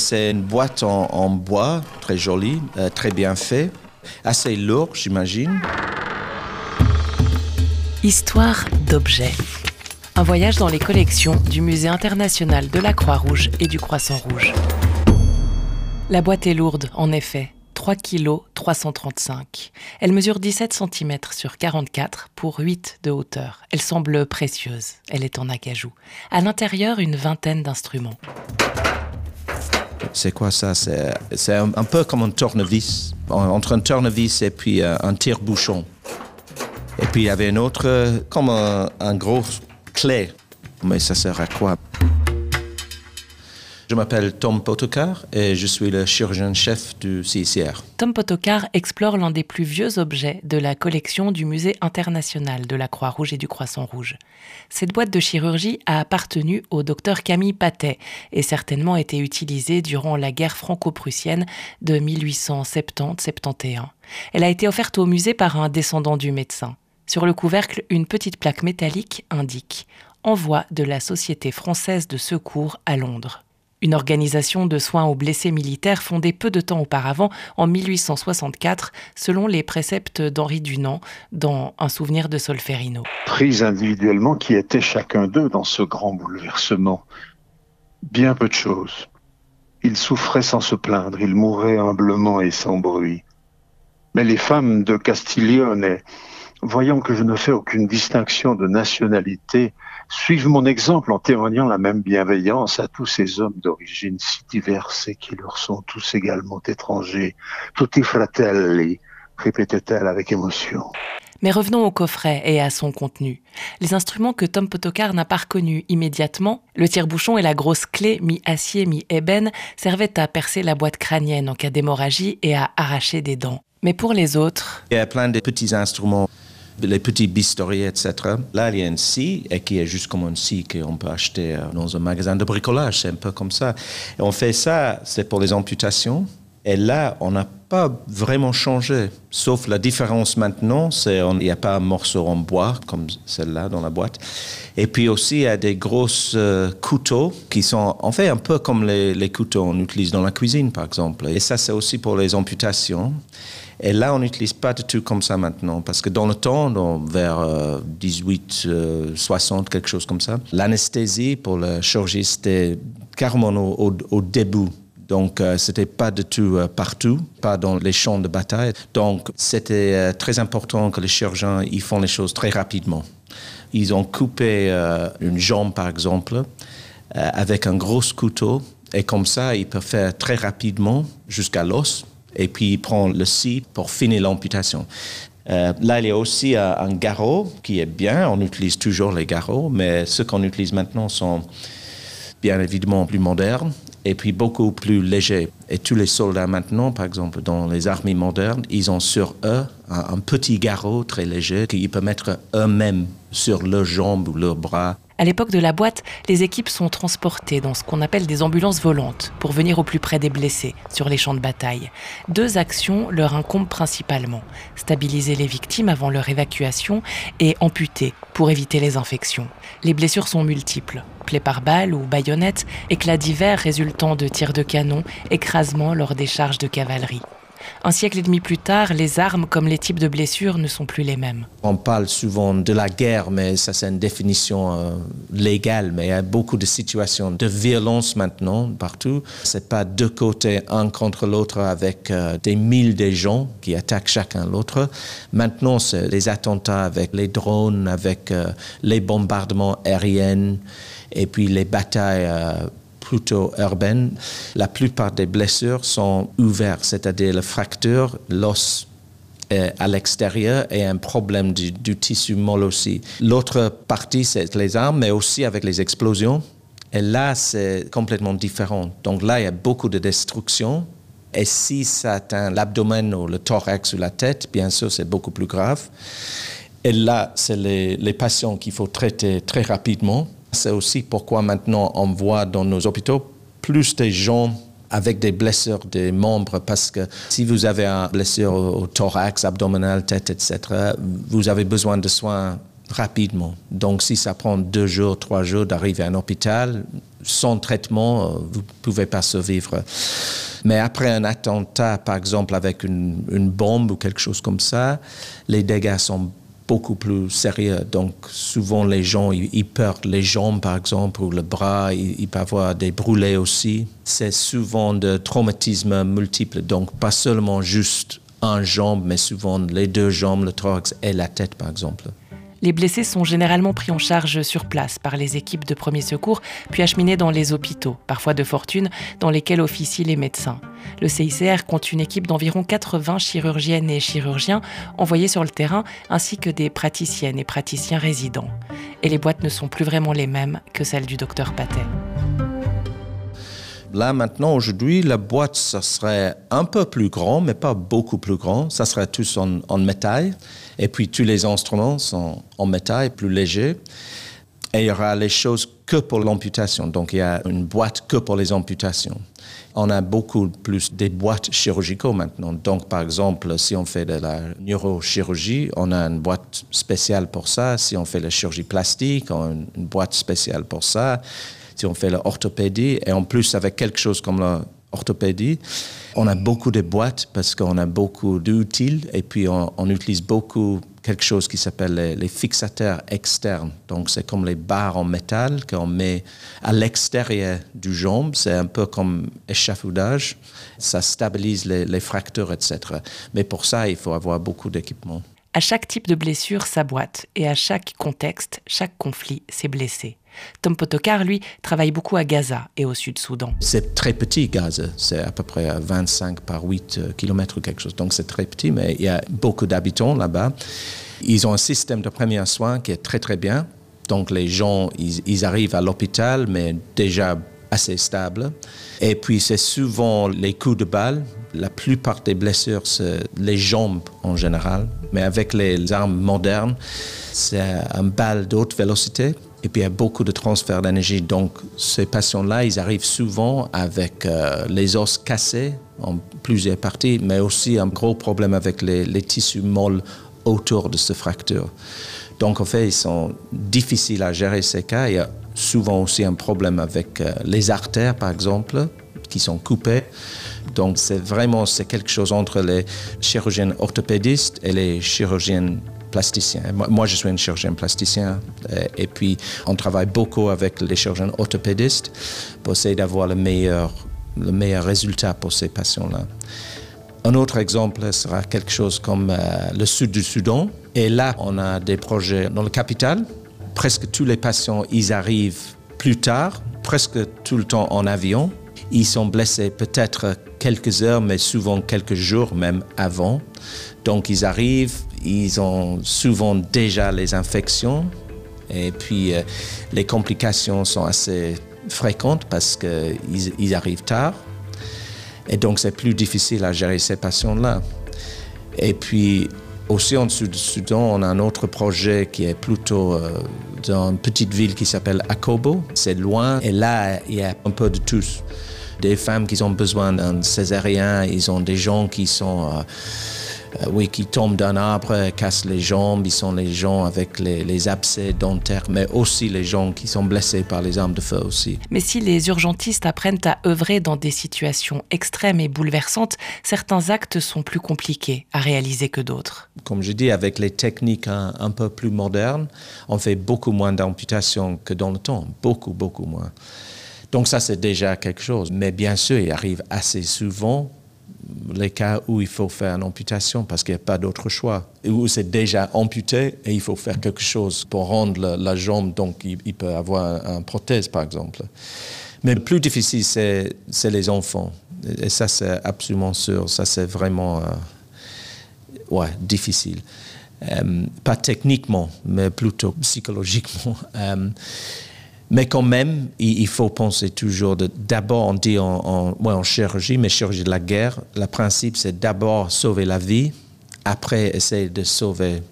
C'est une boîte en, bois, très jolie, euh, très bien fait, assez lourd, j'imagine. Histoire d'objets. Un voyage dans les collections du Musée international de la Croix-Rouge et du Croissant Rouge. La boîte est lourde, en effet. 3 kg 335. Elle mesure 17 cm sur 44 pour 8 de hauteur. Elle semble précieuse. Elle est en acajou. À l'intérieur, une vingtaine d'instruments. C'est quoi ça? C'est un, peu comme un tournevis. Entre un tournevis et puis euh, un tire-bouchon. Et puis il y avait une autre, euh, comme un, un gros clé. Mais ça sert à quoi? Je m'appelle Tom Potokar et je suis le chirurgien-chef du CICR. Tom Potokar explore l'un des plus vieux objets de la collection du Musée international de la Croix-Rouge et du Croissant-Rouge. Cette boîte de chirurgie a appartenu au docteur Camille Patet et certainement été utilisée durant la guerre franco-prussienne de 1870-71. Elle a été offerte au musée par un descendant du médecin. Sur le couvercle, une petite plaque métallique indique Envoi de la Société française de secours à Londres une organisation de soins aux blessés militaires fondée peu de temps auparavant, en 1864, selon les préceptes d'Henri Dunant, dans Un souvenir de Solferino. Pris individuellement, qui étaient chacun d'eux dans ce grand bouleversement Bien peu de choses. Ils souffraient sans se plaindre, ils mouraient humblement et sans bruit. Mais les femmes de Castiglione, voyant que je ne fais aucune distinction de nationalité, suivent mon exemple en témoignant la même bienveillance à tous ces hommes d'origine si diverses et qui leur sont tous également étrangers. Tutti fratelli, répétait-elle avec émotion. Mais revenons au coffret et à son contenu. Les instruments que Tom Potokar n'a pas reconnus immédiatement, le tire-bouchon et la grosse clé mi-acier, mi-ébène, servaient à percer la boîte crânienne en cas d'hémorragie et à arracher des dents. Mais pour les autres... Il y a plein de petits instruments les petits bistouris, etc. Là, il y a une scie, et qui est juste comme une scie qu'on peut acheter euh, dans un magasin de bricolage. C'est un peu comme ça. On fait ça, c'est pour les amputations. Et là, on n'a pas vraiment changé. Sauf la différence maintenant, c'est qu'il n'y a pas un morceau en bois comme celle-là dans la boîte. Et puis aussi, il y a des grosses euh, couteaux qui sont en fait un peu comme les, les couteaux qu'on utilise dans la cuisine, par exemple. Et ça, c'est aussi pour les amputations. Et là, on n'utilise pas du tout comme ça maintenant, parce que dans le temps, vers 1860, euh, 60, quelque chose comme ça, l'anesthésie pour le chirurgie, c'était carrément au, début. Donc, euh, c'était pas du tout euh, partout, pas dans les champs de bataille. Donc, c'était très important que les chirurgiens ils font les choses très rapidement. Ils ont coupé une jambe, par exemple, avec un gros couteau, et comme ça, ils peuvent faire très rapidement jusqu'à l'os et puis il prend le scie pour finir l'amputation. Euh, là, il y a aussi euh, un garrot qui est bien. On utilise toujours les garrots, mais ceux qu'on utilise maintenant sont bien évidemment plus modernes et puis beaucoup plus légers. Et tous les soldats maintenant, par exemple, dans les armées modernes, ils ont sur eux un, petit garrot très léger qu'ils peuvent mettre eux-mêmes sur leurs jambes ou leurs bras. À l'époque de la boîte, les équipes sont transportées dans ce qu'on appelle des ambulances volantes pour venir au plus près des blessés sur les champs de bataille. Deux actions leur incombent principalement stabiliser les victimes avant leur évacuation et amputer pour éviter les infections. Les blessures sont multiples plaies par balle ou baïonnettes, éclats divers résultant de tirs de canon, écrasements lors des charges de cavalerie. Un siècle et demi plus tard, les armes comme les types de blessures ne sont plus les mêmes. On parle souvent de la guerre, mais ça c'est une définition euh, légale. Mais il y a beaucoup de situations de violence maintenant partout. C'est pas deux côtés, un contre l'autre, avec euh, des mille de gens qui attaquent chacun l'autre. Maintenant, c'est les attentats avec les drones, avec euh, les bombardements aériens et puis les batailles plutôt urbaine, la plupart des blessures sont ouvertes, c'est-à-dire la fracture, l'os à l'extérieur et un problème du, tissu molle aussi. L'autre partie, c'est les armes, mais aussi avec les explosions. Et là, c'est complètement différent. Donc là, il y a beaucoup de destruction. Et si ça atteint l'abdomen ou le thorax ou la tête, bien sûr, c'est beaucoup plus grave. Et là, c'est les, les patients qu'il faut traiter très rapidement. C'est aussi pourquoi maintenant on voit dans nos hôpitaux plus de gens avec des blessures des membres parce que si vous avez une blessure au thorax, abdominal, tête, etc., vous avez besoin de soins rapidement. Donc si ça prend deux jours, trois jours d'arriver à un hôpital, sans traitement, euh, vous ne pouvez pas survivre. Mais après un attentat, par exemple avec une, une bombe ou quelque chose comme ça, les dégâts sont beaucoup plus sérieux. Donc, souvent, les gens, ils, perdent les jambes, par exemple, ou le bras, ils, peuvent avoir des brûlés aussi. C'est souvent de traumatismes multiples. Donc, pas seulement juste un jambe, mais souvent les deux jambes, le thorax et la tête, par exemple. Les blessés sont généralement pris en charge sur place par les équipes de premiers secours, puis acheminés dans les hôpitaux, parfois de fortune, dans lesquels officient les médecins. Le CICR compte une équipe d'environ 80 chirurgiennes et chirurgiens envoyés sur le terrain, ainsi que des praticiennes et praticiens résidents. Et les boîtes ne sont plus vraiment les mêmes que celles du docteur Patet. Là, maintenant, aujourd'hui, la boîte, ça serait un peu plus grand, mais pas beaucoup plus grand. Ça serait tous en, métal. Et puis, tous les instruments sont en métal, plus légers. Et il y aura les choses que pour l'amputation. Donc, il y a une boîte que pour les amputations. On a beaucoup plus des boîtes chirurgicales maintenant. Donc, par exemple, si on fait de la neurochirurgie, on a une boîte spéciale pour ça. Si on fait la chirurgie plastique, on a une boîte spéciale pour ça si on fait l'orthopédie, et en plus avec quelque chose comme l'orthopédie, on a beaucoup de boîtes parce qu'on a beaucoup d'outils et puis on, utilise beaucoup quelque chose qui s'appelle les, fixateurs externes. Donc c'est comme les barres en métal qu'on met à l'extérieur du jambe. C'est un peu comme échafaudage. Ça stabilise les, fractures, etc. Mais pour ça, il faut avoir beaucoup d'équipement. À chaque type de blessure, sa boîte, et à chaque contexte, chaque conflit, ses blessés. Tom Potokar, lui, travaille beaucoup à Gaza et au Sud-Soudan. C'est très petit, Gaza. C'est à peu près 25 par 8 euh, km ou quelque chose. Donc c'est très petit, mais il y a beaucoup d'habitants là-bas. Ils ont un système de premiers soins qui est très, très bien. Donc les gens, ils, arrivent à l'hôpital, mais déjà assez stable. Et puis c'est souvent les coups de balle. La plupart des blessures, c'est les jambes en général. Mais avec les armes modernes, c'est un balle d'haute vélocité. Et puis il y a beaucoup de transfert d'énergie. Donc ces patients-là, ils arrivent souvent avec euh, les os cassés en plusieurs parties, mais aussi un gros problème avec les, tissus molles autour de ces fractures. Donc en fait, ils sont difficiles à gérer ces cas. Il y a souvent aussi un problème avec euh, les artères, par exemple, qui sont coupées. Donc c'est vraiment c'est quelque chose entre les chirurgiens orthopédistes et les chirurgiens plasticiens. Moi, je suis un chirurgien plasticien et, puis on travaille beaucoup avec les chirurgiens orthopédistes pour essayer d'avoir le meilleur, le meilleur résultat pour ces patients-là. Un autre exemple sera quelque chose comme euh, le sud du Soudan. Et là, on a des projets dans le capital presque tous les patients, ils arrivent plus tard, presque tout le temps en avion. Ils sont blessés peut-être quelques heures, mais souvent quelques jours même avant. Donc ils arrivent, ils ont souvent déjà les infections et puis euh, les complications sont assez fréquentes parce qu'ils ils arrivent tard. Et donc c'est plus difficile à gérer ces patients-là. Et puis aussi en dessous du Soudan, on a un autre projet qui est plutôt euh, dans une petite ville qui s'appelle Akobo. C'est loin et là, il y a un peu de tous. Des femmes qui ont besoin d'un césarien, ils ont des gens qui sont... Euh, oui, qui tombent d'un arbre, cassent les jambes. Ils sont les gens avec les, abcès dentaires, mais aussi les gens qui sont blessés par les armes de feu aussi. Mais si les urgentistes apprennent à œuvrer dans des situations extrêmes et bouleversantes, certains actes sont plus compliqués à réaliser que d'autres. Comme je dis, avec les techniques un, un peu plus modernes, on fait beaucoup moins d'amputations que dans le temps, beaucoup, beaucoup moins. Donc ça, c'est déjà quelque chose. Mais bien sûr, il arrive assez souvent les cas où il faut faire une amputation parce qu'il n'y a pas d'autre choix, où c'est déjà amputé et il faut faire quelque chose pour rendre la, jambe, donc il, peut avoir une prothèse par exemple. Mais le plus difficile, c'est les enfants. Et ça, c'est absolument sûr. Ça, c'est vraiment euh, ouais, difficile. Euh, pas techniquement, mais plutôt psychologiquement. Euh, mais quand même, il, faut penser toujours d'abord, on dit en, en, chirurgie, mais chirurgie de la guerre, le principe c'est d'abord sauver la vie, après essayer de sauver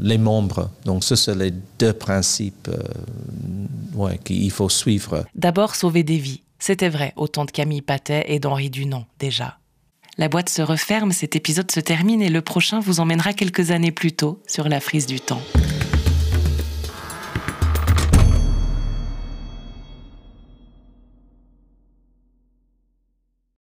les membres. Donc, ce sont les deux principes euh, qu'il faut suivre. D'abord, sauver des vies. C'était vrai au temps de Camille Patet et d'Henri Dunant, déjà. La boîte se referme, cet épisode se termine et le prochain vous emmènera quelques années plus tôt sur la frise du temps.